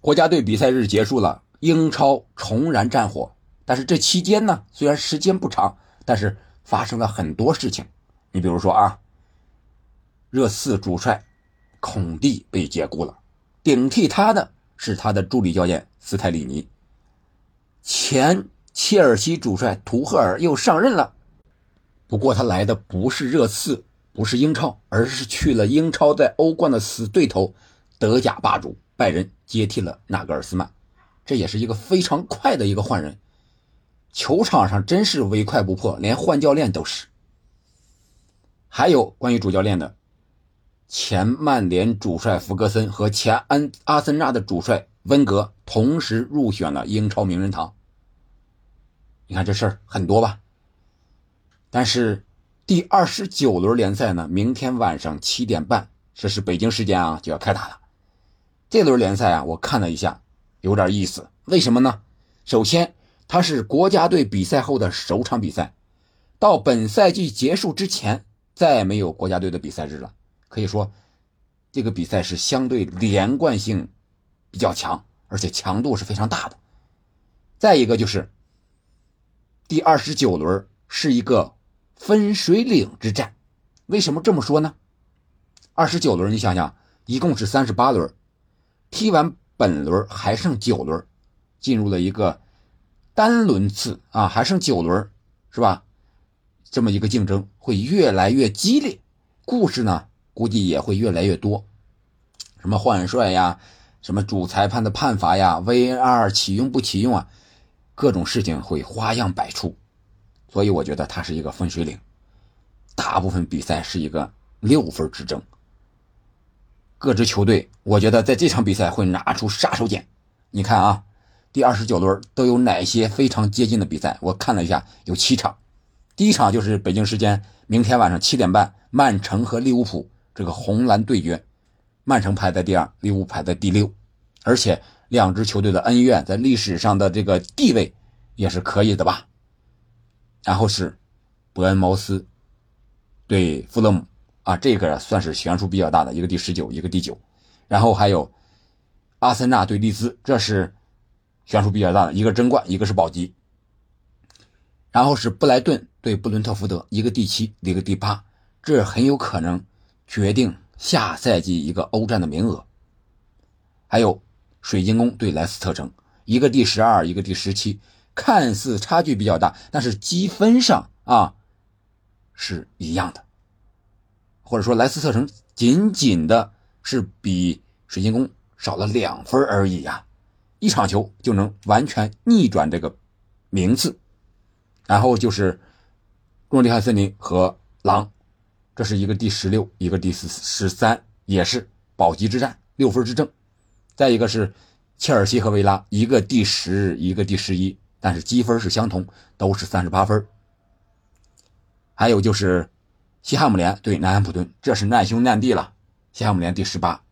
国家队比赛日结束了，英超重燃战火。但是这期间呢，虽然时间不长，但是发生了很多事情。你比如说啊，热刺主帅孔蒂被解雇了，顶替他的是他的助理教练斯泰里尼。前切尔西主帅图赫尔又上任了，不过他来的不是热刺，不是英超，而是去了英超在欧冠的死对头德甲霸主拜仁，接替了纳格尔斯曼。这也是一个非常快的一个换人。球场上真是唯快不破，连换教练都是。还有关于主教练的，前曼联主帅弗格森和前安阿森纳的主帅温格同时入选了英超名人堂。你看这事儿很多吧？但是第二十九轮联赛呢，明天晚上七点半，这是北京时间啊，就要开打了。这轮联赛啊，我看了一下，有点意思。为什么呢？首先。它是国家队比赛后的首场比赛，到本赛季结束之前再没有国家队的比赛日了。可以说，这个比赛是相对连贯性比较强，而且强度是非常大的。再一个就是第二十九轮是一个分水岭之战。为什么这么说呢？二十九轮，你想想，一共是三十八轮，踢完本轮还剩九轮，进入了一个。单轮次啊，还剩九轮，是吧？这么一个竞争会越来越激烈，故事呢估计也会越来越多，什么换帅呀，什么主裁判的判罚呀，VAR 启用不启用啊，各种事情会花样百出，所以我觉得它是一个分水岭，大部分比赛是一个六分之争，各支球队我觉得在这场比赛会拿出杀手锏，你看啊。第二十九轮都有哪些非常接近的比赛？我看了一下，有七场。第一场就是北京时间明天晚上七点半，曼城和利物浦这个红蓝对决，曼城排在第二，利物浦排在第六，而且两支球队的恩怨在历史上的这个地位也是可以的吧。然后是伯恩茅斯对富勒姆啊，这个算是悬殊比较大的，一个第十九，一个第九。然后还有阿森纳对利兹，这是。悬殊比较大的，一个争冠，一个是保级。然后是布莱顿对布伦特福德，一个第七，一个第八，这很有可能决定下赛季一个欧战的名额。还有水晶宫对莱斯特城，一个第十二，一个第十七，看似差距比较大，但是积分上啊是一样的，或者说莱斯特城仅仅的是比水晶宫少了两分而已呀。一场球就能完全逆转这个名次，然后就是诺丁汉森林和狼，这是一个第十六，一个第十十三，也是保级之战，六分之争。再一个是切尔西和维拉，一个第十，一个第十一，但是积分是相同，都是三十八分。还有就是西汉姆联对南安普顿，这是难兄难弟了。西汉姆联第十八，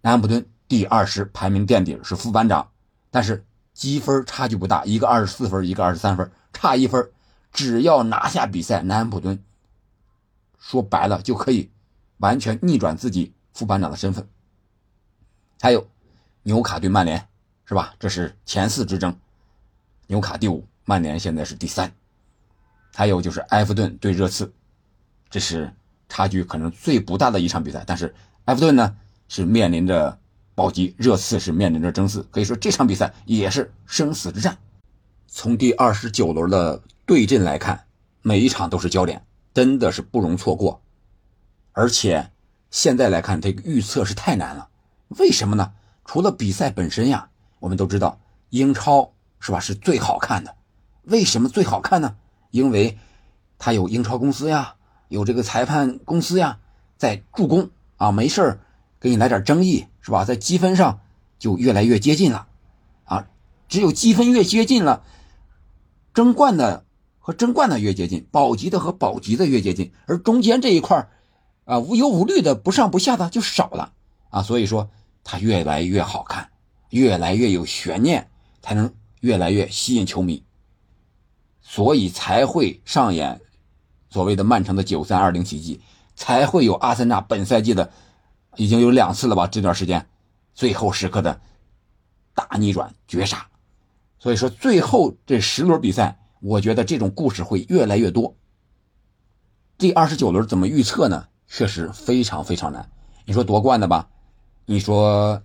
南安普顿第二十，排名垫底，是副班长。但是积分差距不大，一个二十四分，一个二十三分，差一分，只要拿下比赛，南安普顿说白了就可以完全逆转自己副班长的身份。还有纽卡对曼联，是吧？这是前四之争，纽卡第五，曼联现在是第三。还有就是埃弗顿对热刺，这是差距可能最不大的一场比赛，但是埃弗顿呢是面临着。保级，热刺是面临着争四，可以说这场比赛也是生死之战。从第二十九轮的对阵来看，每一场都是焦点，真的是不容错过。而且现在来看，这个预测是太难了。为什么呢？除了比赛本身呀，我们都知道英超是吧是最好看的。为什么最好看呢？因为它有英超公司呀，有这个裁判公司呀在助攻啊，没事儿。给你来点争议是吧？在积分上就越来越接近了，啊，只有积分越接近了，争冠的和争冠的越接近，保级的和保级的越接近，而中间这一块啊，无忧无虑的不上不下的就少了啊，所以说它越来越好看，越来越有悬念，才能越来越吸引球迷，所以才会上演所谓的曼城的九三二零奇迹，才会有阿森纳本赛季的。已经有两次了吧？这段时间，最后时刻的大逆转绝杀。所以说，最后这十轮比赛，我觉得这种故事会越来越多。第二十九轮怎么预测呢？确实非常非常难。你说夺冠的吧，你说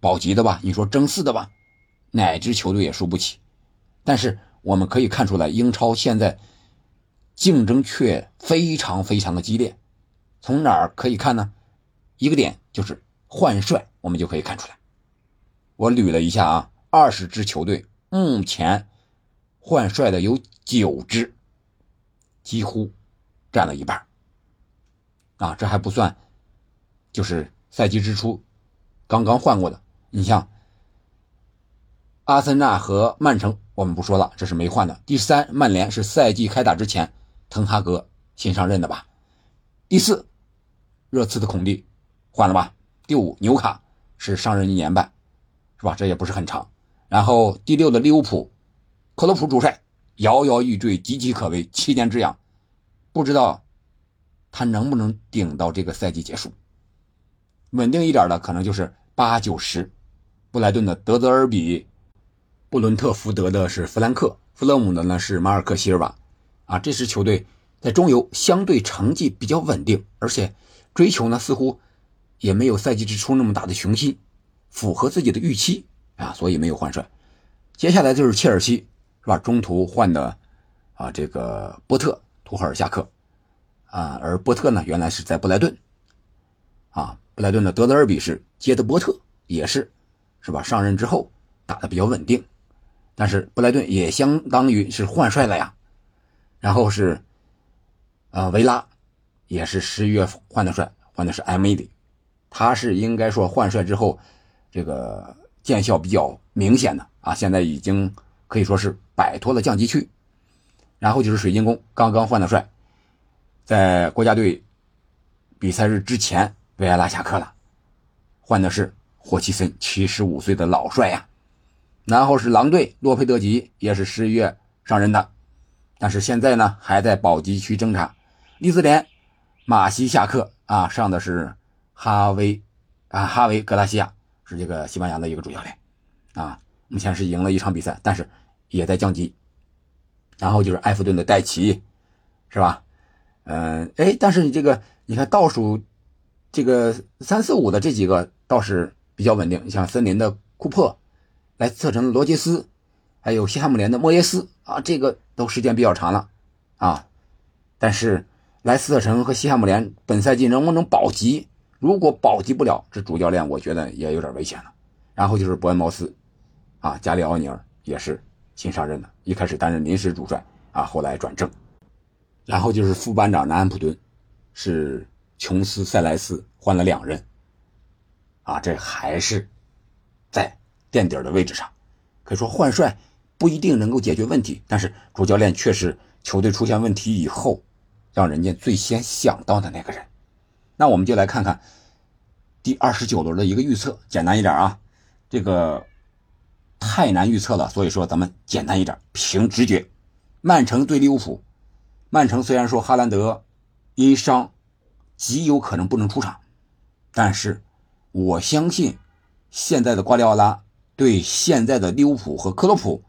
保级的吧，你说争四的吧，哪支球队也输不起。但是我们可以看出来，英超现在竞争却非常非常的激烈。从哪儿可以看呢？一个点就是换帅，我们就可以看出来。我捋了一下啊，二十支球队。目前换帅的有九支，几乎占了一半啊！这还不算，就是赛季之初刚刚换过的。你像阿森纳和曼城，我们不说了，这是没换的。第三，曼联是赛季开打之前滕哈格新上任的吧？第四，热刺的孔蒂换了吧？第五，纽卡是上任一年半，是吧？这也不是很长。然后第六的利物浦，克洛普主帅摇摇欲坠，岌岌可危，七年之痒，不知道他能不能顶到这个赛季结束。稳定一点的可能就是八九十。布莱顿的德泽尔比，布伦特福德的是弗兰克，弗勒姆的呢是马尔克希尔瓦。啊，这支球队在中游相对成绩比较稳定，而且追求呢似乎也没有赛季之初那么大的雄心，符合自己的预期。啊，所以没有换帅。接下来就是切尔西，是吧？中途换的啊，这个波特图赫尔下课啊，而波特呢，原来是在布莱顿啊，布莱顿的德泽尔比是接的波特，也是是吧？上任之后打的比较稳定，但是布莱顿也相当于是换帅了呀。然后是啊，维拉也是十一月换的帅，换的是埃梅里，他是应该说换帅之后这个。见效比较明显的啊，现在已经可以说是摆脱了降级区。然后就是水晶宫刚刚换的帅，在国家队比赛日之前，维埃拉下课了，换的是霍奇森，七十五岁的老帅呀。然后是狼队洛佩德吉，也是十一月上任的，但是现在呢还在保级区挣扎。利兹联马西下课啊，上的是哈维啊哈维格拉西亚。是这个西班牙的一个主教练，啊，目前是赢了一场比赛，但是也在降级。然后就是埃弗顿的戴奇，是吧？嗯，哎，但是你这个，你看倒数这个三四五的这几个倒是比较稳定，你像森林的库珀、莱斯特城的罗杰斯，还有西汉姆联的莫耶斯啊，这个都时间比较长了啊。但是莱斯特城和西汉姆联本赛季能不能保级？如果保级不了，这主教练我觉得也有点危险了。然后就是伯恩茅斯，啊，加里奥尼尔也是新上任的，一开始担任临时主帅啊，后来转正。然后就是副班长南安普顿，是琼斯塞莱斯换了两任，啊，这还是在垫底的位置上。可以说换帅不一定能够解决问题，但是主教练却是球队出现问题以后，让人家最先想到的那个人。那我们就来看看第二十九轮的一个预测，简单一点啊，这个太难预测了，所以说咱们简单一点，凭直觉。曼城对利物浦，曼城虽然说哈兰德因伤极有可能不能出场，但是我相信现在的瓜迪奥拉对现在的利物浦和克洛普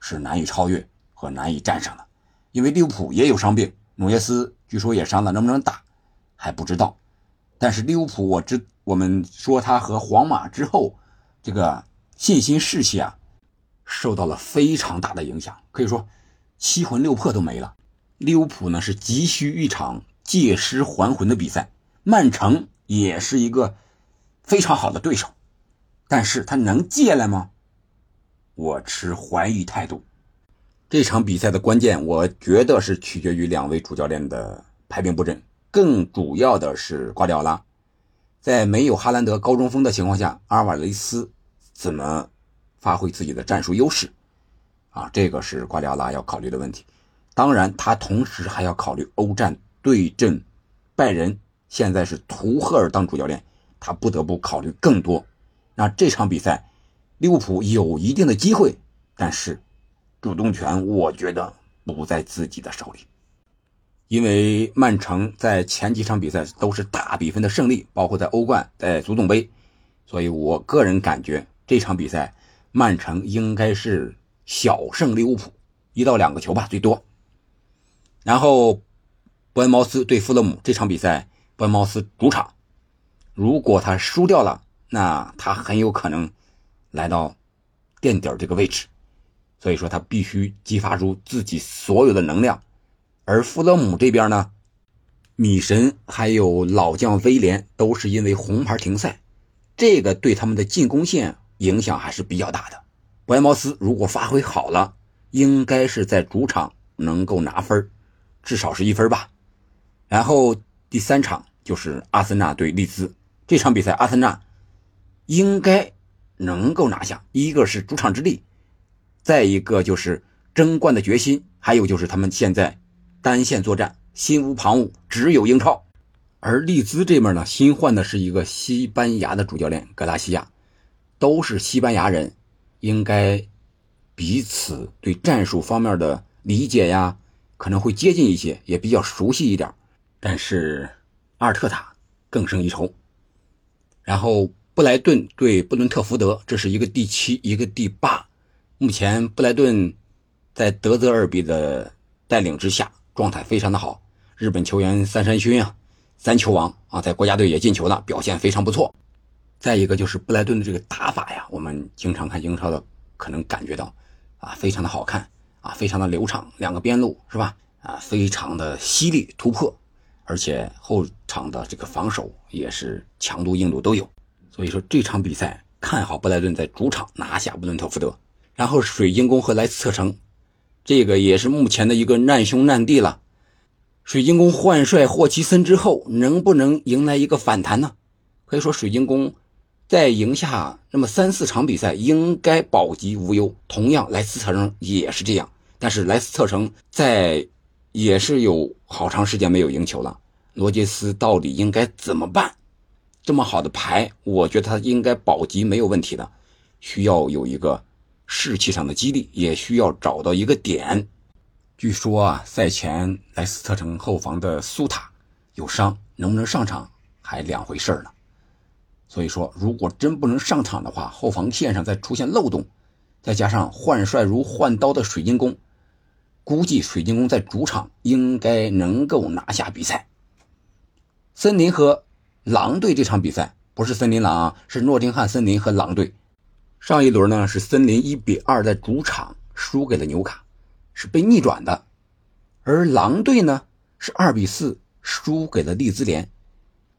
是难以超越和难以战胜的，因为利物浦也有伤病，努涅斯据说也伤了，能不能打还不知道。但是利物浦，我知我们说他和皇马之后，这个信心士气啊，受到了非常大的影响，可以说七魂六魄都没了。利物浦呢是急需一场借尸还魂的比赛，曼城也是一个非常好的对手，但是他能借来吗？我持怀疑态度。这场比赛的关键，我觉得是取决于两位主教练的排兵布阵。更主要的是瓜迪奥拉，在没有哈兰德高中锋的情况下，阿尔瓦雷斯怎么发挥自己的战术优势？啊，这个是瓜迪奥拉要考虑的问题。当然，他同时还要考虑欧战对阵拜仁，现在是图赫尔当主教练，他不得不考虑更多。那这场比赛，利物浦有一定的机会，但是主动权我觉得不在自己的手里。因为曼城在前几场比赛都是大比分的胜利，包括在欧冠、在足总杯，所以我个人感觉这场比赛曼城应该是小胜利物浦一到两个球吧，最多。然后伯恩茅斯对富勒姆这场比赛，伯恩茅斯主场，如果他输掉了，那他很有可能来到垫底这个位置。所以说他必须激发出自己所有的能量，而富勒姆这边呢，米神还有老将威廉都是因为红牌停赛，这个对他们的进攻线影响还是比较大的。伯恩茅斯如果发挥好了，应该是在主场能够拿分，至少是一分吧。然后第三场就是阿森纳对利兹这场比赛，阿森纳应该能够拿下，一个是主场之利。再一个就是争冠的决心，还有就是他们现在单线作战，心无旁骛，只有英超。而利兹这边呢，新换的是一个西班牙的主教练格拉西亚，都是西班牙人，应该彼此对战术方面的理解呀，可能会接近一些，也比较熟悉一点。但是阿尔特塔更胜一筹。然后布莱顿对布伦特福德，这是一个第七，一个第八。目前布莱顿在德泽尔比的带领之下，状态非常的好。日本球员三山勋啊，三球王啊，在国家队也进球了，表现非常不错。再一个就是布莱顿的这个打法呀，我们经常看英超的，可能感觉到啊，非常的好看啊，非常的流畅，两个边路是吧？啊，非常的犀利突破，而且后场的这个防守也是强度硬度都有。所以说这场比赛看好布莱顿在主场拿下布伦特福德。然后水晶宫和莱斯特城，这个也是目前的一个难兄难弟了。水晶宫换帅霍奇森之后，能不能迎来一个反弹呢？可以说，水晶宫再赢下那么三四场比赛，应该保级无忧。同样，莱斯特城也是这样。但是莱斯特城在也是有好长时间没有赢球了。罗杰斯到底应该怎么办？这么好的牌，我觉得他应该保级没有问题的。需要有一个。士气上的激励也需要找到一个点。据说啊，赛前莱斯特城后防的苏塔有伤，能不能上场还两回事呢。所以说，如果真不能上场的话，后防线上再出现漏洞，再加上换帅如换刀的水晶宫，估计水晶宫在主场应该能够拿下比赛。森林和狼队这场比赛不是森林狼，是诺丁汉森林和狼队。上一轮呢是森林一比二在主场输给了纽卡，是被逆转的，而狼队呢是二比四输给了利兹联。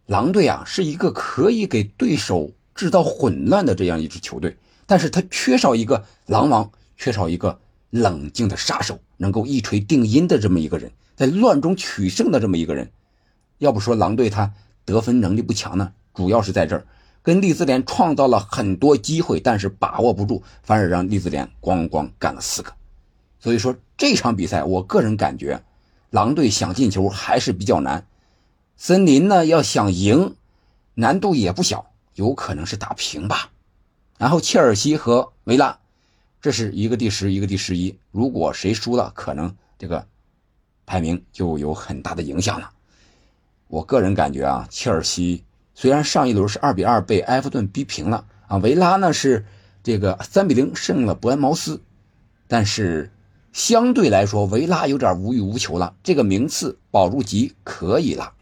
狼队啊是一个可以给对手制造混乱的这样一支球队，但是他缺少一个狼王，缺少一个冷静的杀手，能够一锤定音的这么一个人，在乱中取胜的这么一个人。要不说狼队他得分能力不强呢，主要是在这儿。跟利兹联创造了很多机会，但是把握不住，反而让利兹联咣咣干了四个。所以说这场比赛，我个人感觉，狼队想进球还是比较难。森林呢要想赢，难度也不小，有可能是打平吧。然后切尔西和维拉，这是一个第十，一个第十一。如果谁输了，可能这个排名就有很大的影响了。我个人感觉啊，切尔西。虽然上一轮是二比二被埃弗顿逼平了啊，维拉呢是这个三比零胜了伯恩茅斯，但是相对来说维拉有点无欲无求了，这个名次保住级可以了，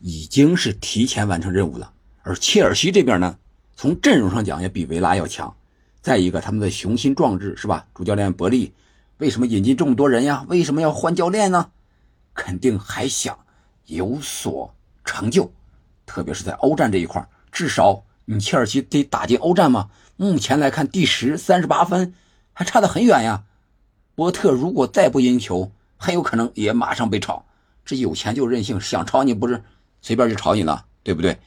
已经是提前完成任务了。而切尔西这边呢，从阵容上讲也比维拉要强，再一个他们的雄心壮志是吧？主教练伯利为什么引进这么多人呀？为什么要换教练呢？肯定还想有所成就。特别是在欧战这一块，至少你切尔西得打进欧战嘛。目前来看，第十三十八分，还差得很远呀。波特如果再不赢球，很有可能也马上被炒。这有钱就任性，想炒你不是随便就炒你了，对不对？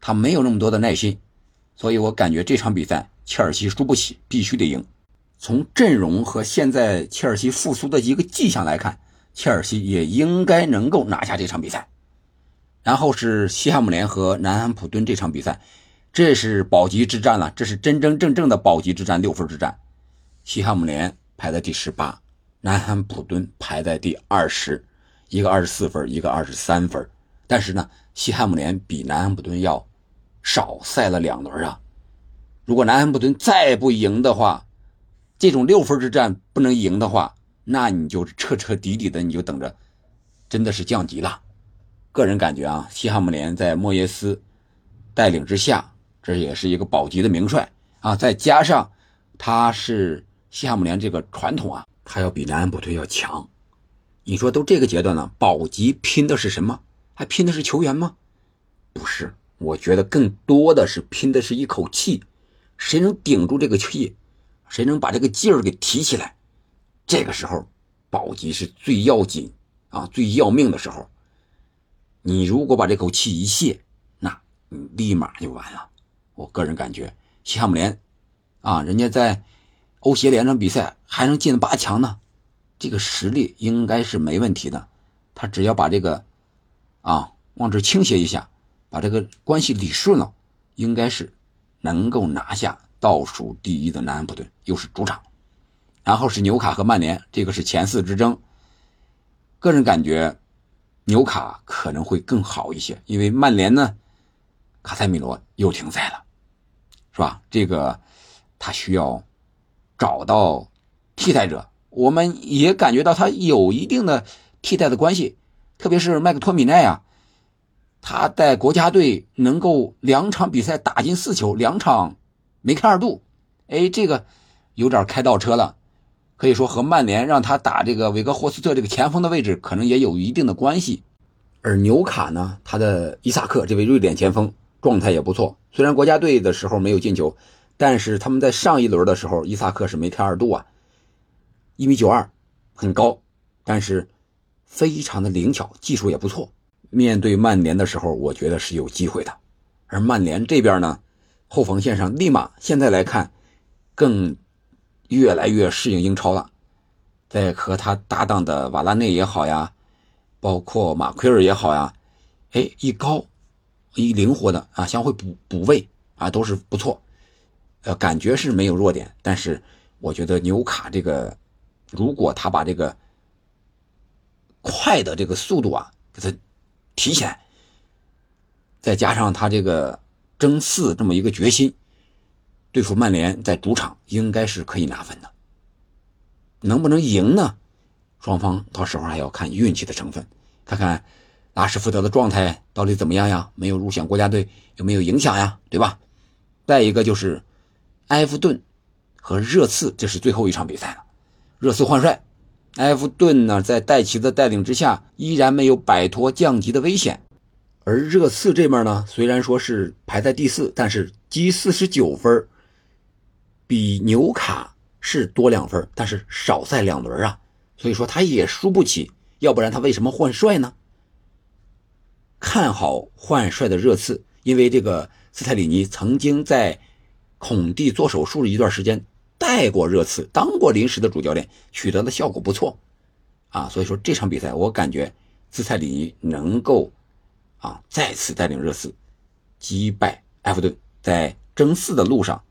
他没有那么多的耐心，所以我感觉这场比赛切尔西输不起，必须得赢。从阵容和现在切尔西复苏的一个迹象来看，切尔西也应该能够拿下这场比赛。然后是西汉姆联和南安普敦这场比赛，这是保级之战了，这是真真正正的保级之战，六分之战。西汉姆联排在第十八，南安普敦排在第二十，一个二十四分，一个二十三分。但是呢，西汉姆联比南安普敦要少赛了两轮啊。如果南安普敦再不赢的话，这种六分之战不能赢的话，那你就彻彻底底的，你就等着，真的是降级了。个人感觉啊，西汉姆联在莫耶斯带领之下，这也是一个保级的名帅啊。再加上他是西汉姆联这个传统啊，他要比南安普顿要强。你说都这个阶段了，保级拼的是什么？还拼的是球员吗？不是，我觉得更多的是拼的是一口气，谁能顶住这个气？谁能把这个劲儿给提起来？这个时候，保级是最要紧啊、最要命的时候。你如果把这口气一泄，那你立马就完了。我个人感觉，西汉姆联啊，人家在欧协联上比赛还能进八强呢，这个实力应该是没问题的。他只要把这个啊往这倾斜一下，把这个关系理顺了，应该是能够拿下。倒数第一的南安普顿又是主场，然后是纽卡和曼联，这个是前四之争。个人感觉，纽卡可能会更好一些，因为曼联呢，卡塞米罗又停赛了，是吧？这个他需要找到替代者，我们也感觉到他有一定的替代的关系，特别是麦克托米奈啊，他在国家队能够两场比赛打进四球，两场。梅开二度，哎，这个有点开倒车了，可以说和曼联让他打这个韦格霍斯特这个前锋的位置可能也有一定的关系。而纽卡呢，他的伊萨克这位瑞典前锋状态也不错，虽然国家队的时候没有进球，但是他们在上一轮的时候，伊萨克是梅开二度啊，一米九二，很高，但是非常的灵巧，技术也不错。面对曼联的时候，我觉得是有机会的。而曼联这边呢？后防线上，立马现在来看，更越来越适应英超了。在和他搭档的瓦拉内也好呀，包括马奎尔也好呀，哎，一高一灵活的啊，相互补补位啊，都是不错。呃，感觉是没有弱点，但是我觉得纽卡这个，如果他把这个快的这个速度啊给他提起来，再加上他这个。争四这么一个决心，对付曼联在主场应该是可以拿分的。能不能赢呢？双方到时候还要看运气的成分，看看拉什福德的状态到底怎么样呀？没有入选国家队有没有影响呀？对吧？再一个就是埃弗顿和热刺，这是最后一场比赛了。热刺换帅，埃弗顿呢在戴奇的带领之下，依然没有摆脱降级的危险。而热刺这面呢，虽然说是排在第四，但是积四十九分，比纽卡是多两分，但是少赛两轮啊，所以说他也输不起，要不然他为什么换帅呢？看好换帅的热刺，因为这个斯泰里尼曾经在孔蒂做手术的一段时间带过热刺，当过临时的主教练，取得的效果不错，啊，所以说这场比赛我感觉斯泰里尼能够。啊！再次带领热刺击败埃弗顿，在争四的路上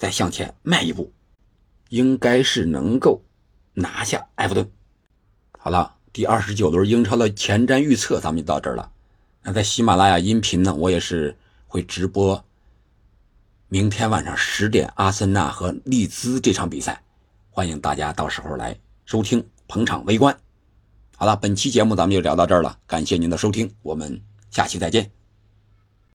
再向前迈一步，应该是能够拿下埃弗顿。好了，第二十九轮英超的前瞻预测咱们就到这儿了。那在喜马拉雅音频呢，我也是会直播明天晚上十点阿森纳和利兹这场比赛，欢迎大家到时候来收听捧场围观。好了，本期节目咱们就聊到这儿了，感谢您的收听，我们下期再见。